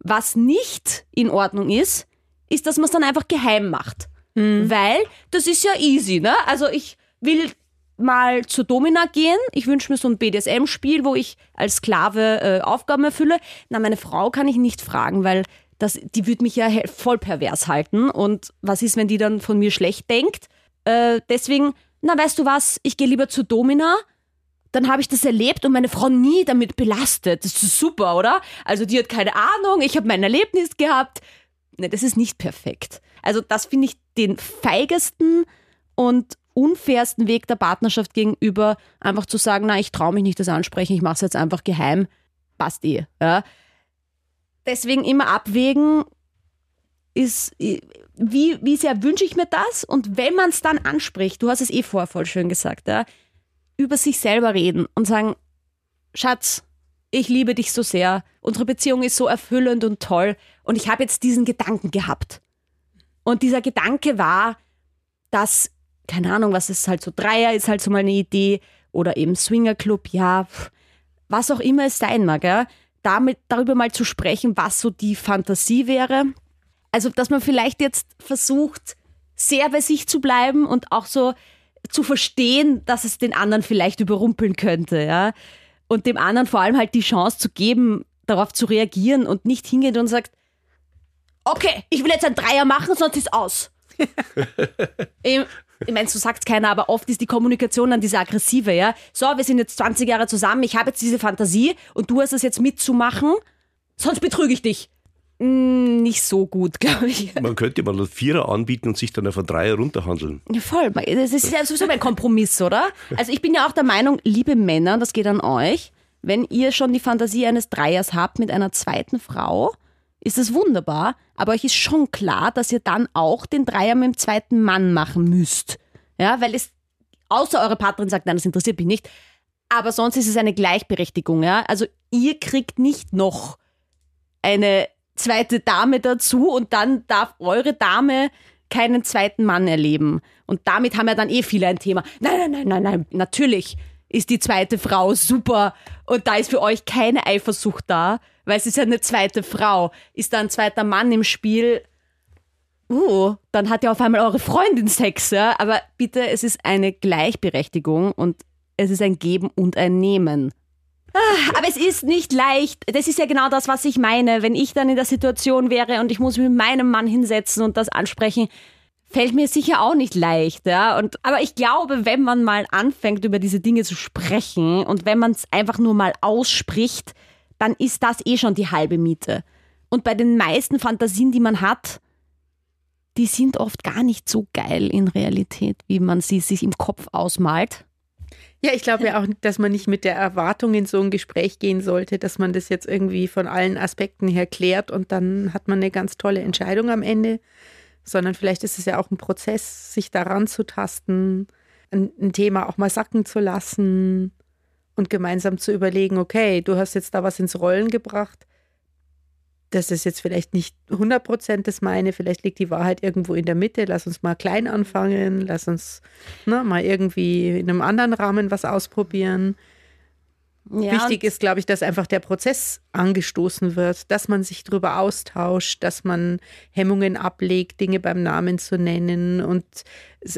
Was nicht in Ordnung ist, ist, dass man es dann einfach geheim macht. Mhm. Weil das ist ja easy, ne? Also ich will mal zur Domina gehen. Ich wünsche mir so ein BDSM-Spiel, wo ich als Sklave äh, Aufgaben erfülle. Na, meine Frau kann ich nicht fragen, weil das, die würde mich ja voll pervers halten. Und was ist, wenn die dann von mir schlecht denkt? Äh, deswegen, na, weißt du was, ich gehe lieber zur Domina. Dann habe ich das erlebt und meine Frau nie damit belastet. Das ist super, oder? Also die hat keine Ahnung, ich habe mein Erlebnis gehabt. Ne, das ist nicht perfekt. Also das finde ich den feigesten und unfairsten Weg der Partnerschaft gegenüber, einfach zu sagen, na, ich traue mich nicht das ansprechen, ich mache es jetzt einfach geheim, passt eh. Ja. Deswegen immer abwägen, ist, wie, wie sehr wünsche ich mir das? Und wenn man es dann anspricht, du hast es eh vorher voll schön gesagt, ja, über sich selber reden und sagen, Schatz, ich liebe dich so sehr, unsere Beziehung ist so erfüllend und toll und ich habe jetzt diesen Gedanken gehabt. Und dieser Gedanke war, dass keine Ahnung, was ist halt so Dreier, ist halt so mal eine Idee oder eben Swingerclub, ja, was auch immer es sein mag, ja, damit darüber mal zu sprechen, was so die Fantasie wäre. Also, dass man vielleicht jetzt versucht, sehr bei sich zu bleiben und auch so zu verstehen, dass es den anderen vielleicht überrumpeln könnte, ja. Und dem anderen vor allem halt die Chance zu geben, darauf zu reagieren und nicht hingeht und sagt, okay, ich will jetzt ein Dreier machen, sonst ist aus. [laughs] ich meine, so sagt keiner, aber oft ist die Kommunikation dann diese aggressive, ja. So, wir sind jetzt 20 Jahre zusammen, ich habe jetzt diese Fantasie und du hast es jetzt mitzumachen, sonst betrüge ich dich. Hm, nicht so gut, [laughs] glaube ich. Man könnte mal einen Vierer anbieten und sich dann auf einen Dreier runterhandeln. Ja, voll. Das ist ja sowieso ein Kompromiss, oder? Also ich bin ja auch der Meinung, liebe Männer, das geht an euch, wenn ihr schon die Fantasie eines Dreiers habt mit einer zweiten Frau, ist das wunderbar, aber euch ist schon klar, dass ihr dann auch den Dreier mit dem zweiten Mann machen müsst. Ja, weil es, außer eure Partnerin sagt, nein, das interessiert mich nicht, Aber sonst ist es eine Gleichberechtigung, ja. Also ihr kriegt nicht noch eine zweite Dame dazu und dann darf eure Dame keinen zweiten Mann erleben. Und damit haben ja dann eh viele ein Thema. Nein, nein, nein, nein, nein, natürlich ist die zweite Frau super und da ist für euch keine Eifersucht da, weil es ist ja eine zweite Frau. Ist da ein zweiter Mann im Spiel, uh, dann hat ja auf einmal eure Freundin Sex, ja. Aber bitte, es ist eine Gleichberechtigung und es ist ein Geben und ein Nehmen. Ah, aber es ist nicht leicht. Das ist ja genau das, was ich meine. Wenn ich dann in der Situation wäre und ich muss mit meinem Mann hinsetzen und das ansprechen, fällt mir sicher auch nicht leicht, ja. Und, aber ich glaube, wenn man mal anfängt, über diese Dinge zu sprechen und wenn man es einfach nur mal ausspricht, dann ist das eh schon die halbe Miete. Und bei den meisten Fantasien, die man hat, die sind oft gar nicht so geil in Realität, wie man sie sich im Kopf ausmalt. Ja, ich glaube ja auch, dass man nicht mit der Erwartung in so ein Gespräch gehen sollte, dass man das jetzt irgendwie von allen Aspekten her klärt und dann hat man eine ganz tolle Entscheidung am Ende, sondern vielleicht ist es ja auch ein Prozess, sich daran zu tasten, ein, ein Thema auch mal sacken zu lassen und gemeinsam zu überlegen, okay, du hast jetzt da was ins Rollen gebracht, das ist jetzt vielleicht nicht 100 Prozent das meine, vielleicht liegt die Wahrheit irgendwo in der Mitte. Lass uns mal klein anfangen, lass uns ne, mal irgendwie in einem anderen Rahmen was ausprobieren. Ja, Wichtig ist, glaube ich, dass einfach der Prozess angestoßen wird, dass man sich darüber austauscht, dass man Hemmungen ablegt, Dinge beim Namen zu nennen und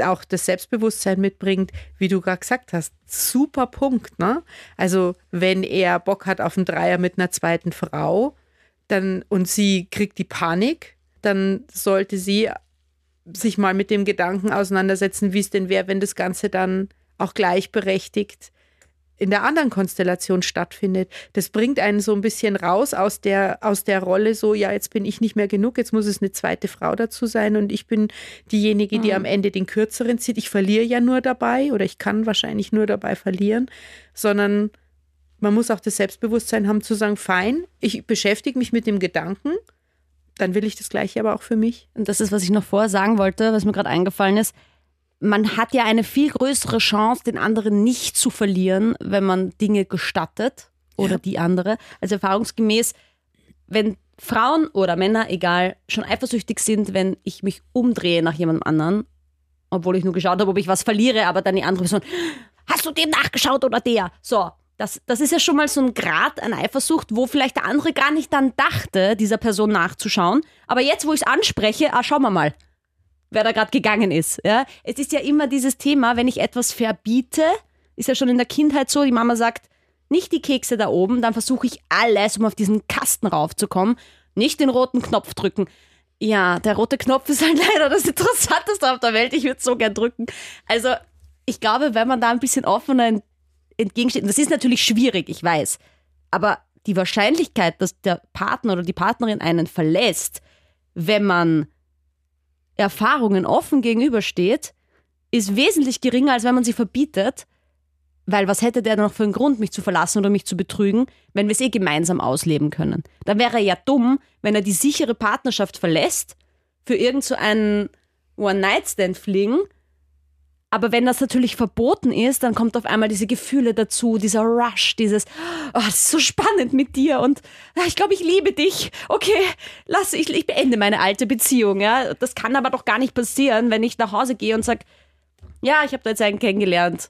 auch das Selbstbewusstsein mitbringt, wie du gerade gesagt hast. Super Punkt, ne? Also, wenn er Bock hat auf einen Dreier mit einer zweiten Frau, dann und sie kriegt die Panik, dann sollte sie sich mal mit dem Gedanken auseinandersetzen, wie es denn wäre, wenn das Ganze dann auch gleichberechtigt in der anderen Konstellation stattfindet. Das bringt einen so ein bisschen raus aus der, aus der Rolle, so, ja, jetzt bin ich nicht mehr genug, jetzt muss es eine zweite Frau dazu sein und ich bin diejenige, die mhm. am Ende den Kürzeren zieht. Ich verliere ja nur dabei oder ich kann wahrscheinlich nur dabei verlieren, sondern man muss auch das Selbstbewusstsein haben zu sagen, fein, ich beschäftige mich mit dem Gedanken, dann will ich das gleiche aber auch für mich. Und das ist, was ich noch vorher sagen wollte, was mir gerade eingefallen ist. Man hat ja eine viel größere Chance, den anderen nicht zu verlieren, wenn man Dinge gestattet oder ja. die andere. Also erfahrungsgemäß, wenn Frauen oder Männer, egal, schon eifersüchtig sind, wenn ich mich umdrehe nach jemandem anderen, obwohl ich nur geschaut habe, ob ich was verliere, aber dann die andere Person, hast du dem nachgeschaut oder der? So, das, das ist ja schon mal so ein Grad an Eifersucht, wo vielleicht der andere gar nicht dann dachte, dieser Person nachzuschauen. Aber jetzt, wo ich es anspreche, ah, schauen wir mal, wer da gerade gegangen ist. Ja? Es ist ja immer dieses Thema, wenn ich etwas verbiete, ist ja schon in der Kindheit so, die Mama sagt, nicht die Kekse da oben, dann versuche ich alles, um auf diesen Kasten raufzukommen. Nicht den roten Knopf drücken. Ja, der rote Knopf ist halt [laughs] leider das Interessanteste auf der Welt. Ich würde es so gern drücken. Also, ich glaube, wenn man da ein bisschen offener entgegensteht. Und das ist natürlich schwierig, ich weiß. Aber die Wahrscheinlichkeit, dass der Partner oder die Partnerin einen verlässt, wenn man Erfahrungen offen gegenübersteht, ist wesentlich geringer, als wenn man sie verbietet. Weil was hätte der noch für einen Grund, mich zu verlassen oder mich zu betrügen, wenn wir es eh gemeinsam ausleben können? Dann wäre er ja dumm, wenn er die sichere Partnerschaft verlässt, für irgendeinen so One-Night-Stand-Fliegen aber wenn das natürlich verboten ist, dann kommt auf einmal diese Gefühle dazu, dieser Rush, dieses, oh, das ist so spannend mit dir und ah, ich glaube, ich liebe dich. Okay, lass, ich, ich beende meine alte Beziehung. Ja, das kann aber doch gar nicht passieren, wenn ich nach Hause gehe und sage, ja, ich habe da jetzt einen kennengelernt.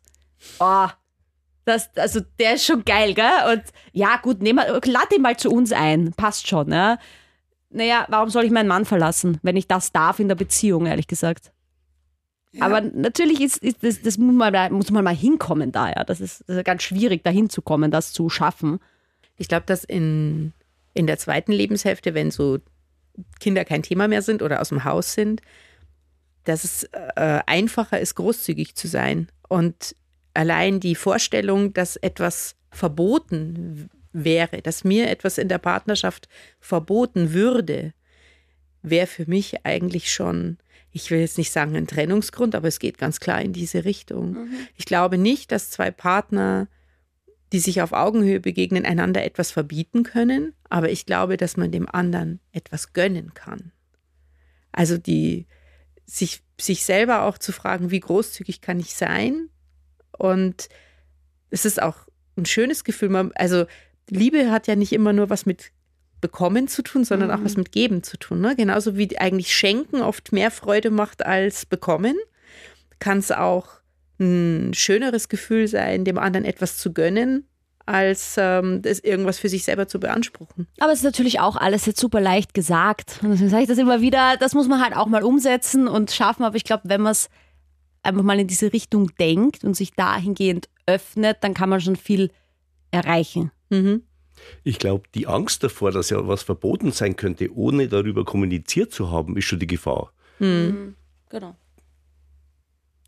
Oh, das, also der ist schon geil, gell? Und ja, gut, nehm lad ihn mal zu uns ein. Passt schon, ja. Naja, warum soll ich meinen Mann verlassen, wenn ich das darf in der Beziehung, ehrlich gesagt? Aber natürlich ist, ist das, das muss, man, muss man mal hinkommen da, ja. Das ist, das ist ganz schwierig, da hinzukommen, das zu schaffen. Ich glaube, dass in, in der zweiten Lebenshälfte, wenn so Kinder kein Thema mehr sind oder aus dem Haus sind, dass es äh, einfacher ist, großzügig zu sein. Und allein die Vorstellung, dass etwas verboten wäre, dass mir etwas in der Partnerschaft verboten würde, wäre für mich eigentlich schon ich will jetzt nicht sagen ein Trennungsgrund, aber es geht ganz klar in diese Richtung. Mhm. Ich glaube nicht, dass zwei Partner, die sich auf Augenhöhe begegnen, einander etwas verbieten können, aber ich glaube, dass man dem anderen etwas gönnen kann. Also die sich, sich selber auch zu fragen, wie großzügig kann ich sein? Und es ist auch ein schönes Gefühl. Man, also Liebe hat ja nicht immer nur was mit Bekommen zu tun, sondern auch was mit Geben zu tun. Ne? Genauso wie eigentlich Schenken oft mehr Freude macht als Bekommen, kann es auch ein schöneres Gefühl sein, dem anderen etwas zu gönnen, als ähm, das irgendwas für sich selber zu beanspruchen. Aber es ist natürlich auch alles jetzt super leicht gesagt. Und deswegen sage ich das immer wieder, das muss man halt auch mal umsetzen und schaffen. Aber ich glaube, wenn man es einfach mal in diese Richtung denkt und sich dahingehend öffnet, dann kann man schon viel erreichen. Mhm. Ich glaube, die Angst davor, dass ja was verboten sein könnte, ohne darüber kommuniziert zu haben, ist schon die Gefahr. Genau.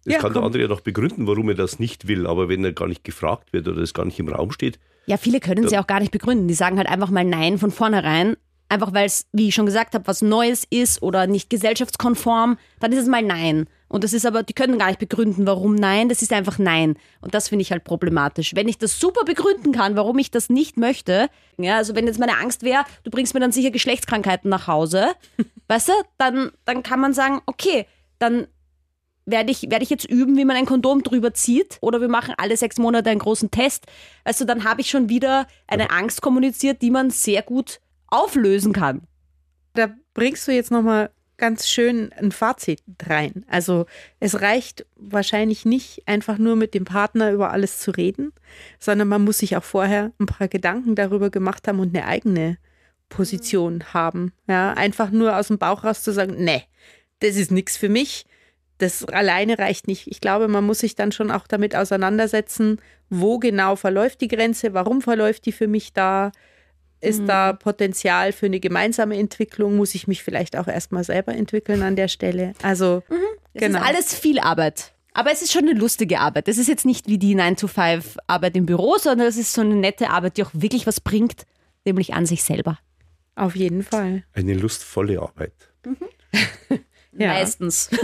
Das Ja, kann der komm. andere ja noch begründen, warum er das nicht will, aber wenn er gar nicht gefragt wird oder es gar nicht im Raum steht, Ja, viele können es ja auch gar nicht begründen. Die sagen halt einfach mal Nein von vornherein. Einfach weil es, wie ich schon gesagt habe, was Neues ist oder nicht gesellschaftskonform, dann ist es mal Nein. Und das ist aber, die können gar nicht begründen, warum Nein, das ist einfach Nein. Und das finde ich halt problematisch. Wenn ich das super begründen kann, warum ich das nicht möchte, ja, also wenn jetzt meine Angst wäre, du bringst mir dann sicher Geschlechtskrankheiten nach Hause, [laughs] weißt du, dann, dann kann man sagen, okay, dann werde ich, werde ich jetzt üben, wie man ein Kondom drüber zieht oder wir machen alle sechs Monate einen großen Test. Also dann habe ich schon wieder eine Angst kommuniziert, die man sehr gut auflösen kann. Da bringst du jetzt nochmal ganz schön ein Fazit rein. Also es reicht wahrscheinlich nicht einfach nur mit dem Partner über alles zu reden, sondern man muss sich auch vorher ein paar Gedanken darüber gemacht haben und eine eigene Position haben. Ja, einfach nur aus dem Bauch raus zu sagen, nee, das ist nichts für mich. Das alleine reicht nicht. Ich glaube, man muss sich dann schon auch damit auseinandersetzen, wo genau verläuft die Grenze, warum verläuft die für mich da, ist da Potenzial für eine gemeinsame Entwicklung? Muss ich mich vielleicht auch erstmal selber entwickeln an der Stelle? Also, Es genau. ist alles viel Arbeit. Aber es ist schon eine lustige Arbeit. Es ist jetzt nicht wie die 9-to-5-Arbeit im Büro, sondern es ist so eine nette Arbeit, die auch wirklich was bringt, nämlich an sich selber. Auf jeden Fall. eine lustvolle Arbeit. [laughs] Ja. Meistens. [laughs]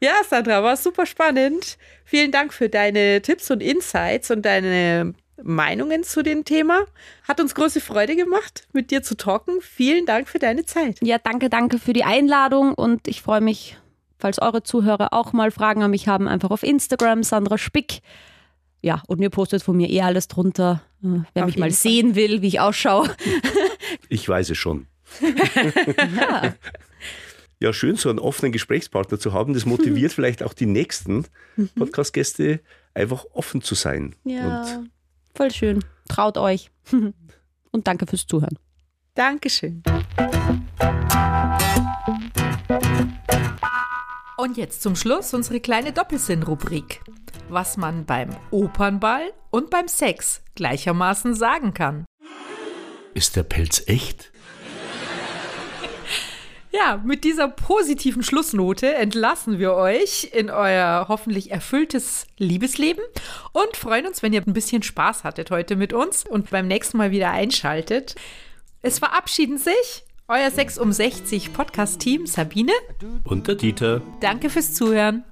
Ja, Sandra, war super spannend. Vielen Dank für deine Tipps und Insights und deine Meinungen zu dem Thema. Hat uns große Freude gemacht, mit dir zu talken. Vielen Dank für deine Zeit. Ja, danke, danke für die Einladung und ich freue mich, falls eure Zuhörer auch mal Fragen an mich haben, einfach auf Instagram, Sandra Spick. Ja, und mir postet von mir eh alles drunter. Äh, Wer Auf mich mal Fall. sehen will, wie ich ausschaue. [laughs] Ich weiß es schon. [laughs] ja. schön, so einen offenen Gesprächspartner zu haben. Das motiviert [laughs] vielleicht auch die nächsten Podcast-Gäste, einfach offen zu sein. Und voll schön. Traut euch. [laughs] Und danke fürs Zuhören. Dankeschön. Und jetzt zum Schluss unsere kleine Doppelsinn-Rubrik. Was man beim Opernball und beim Sex gleichermaßen sagen kann. ist der Pelz echt? Ja, mit dieser positiven Schlussnote entlassen wir euch in euer hoffentlich erfülltes Liebesleben und freuen uns, wenn ihr ein bisschen Spaß hattet heute mit uns und beim nächsten Mal wieder einschaltet. Es verabschieden sich euer 6 um 60 Podcast-Team Sabine. Und der Dieter. Danke fürs Zuhören.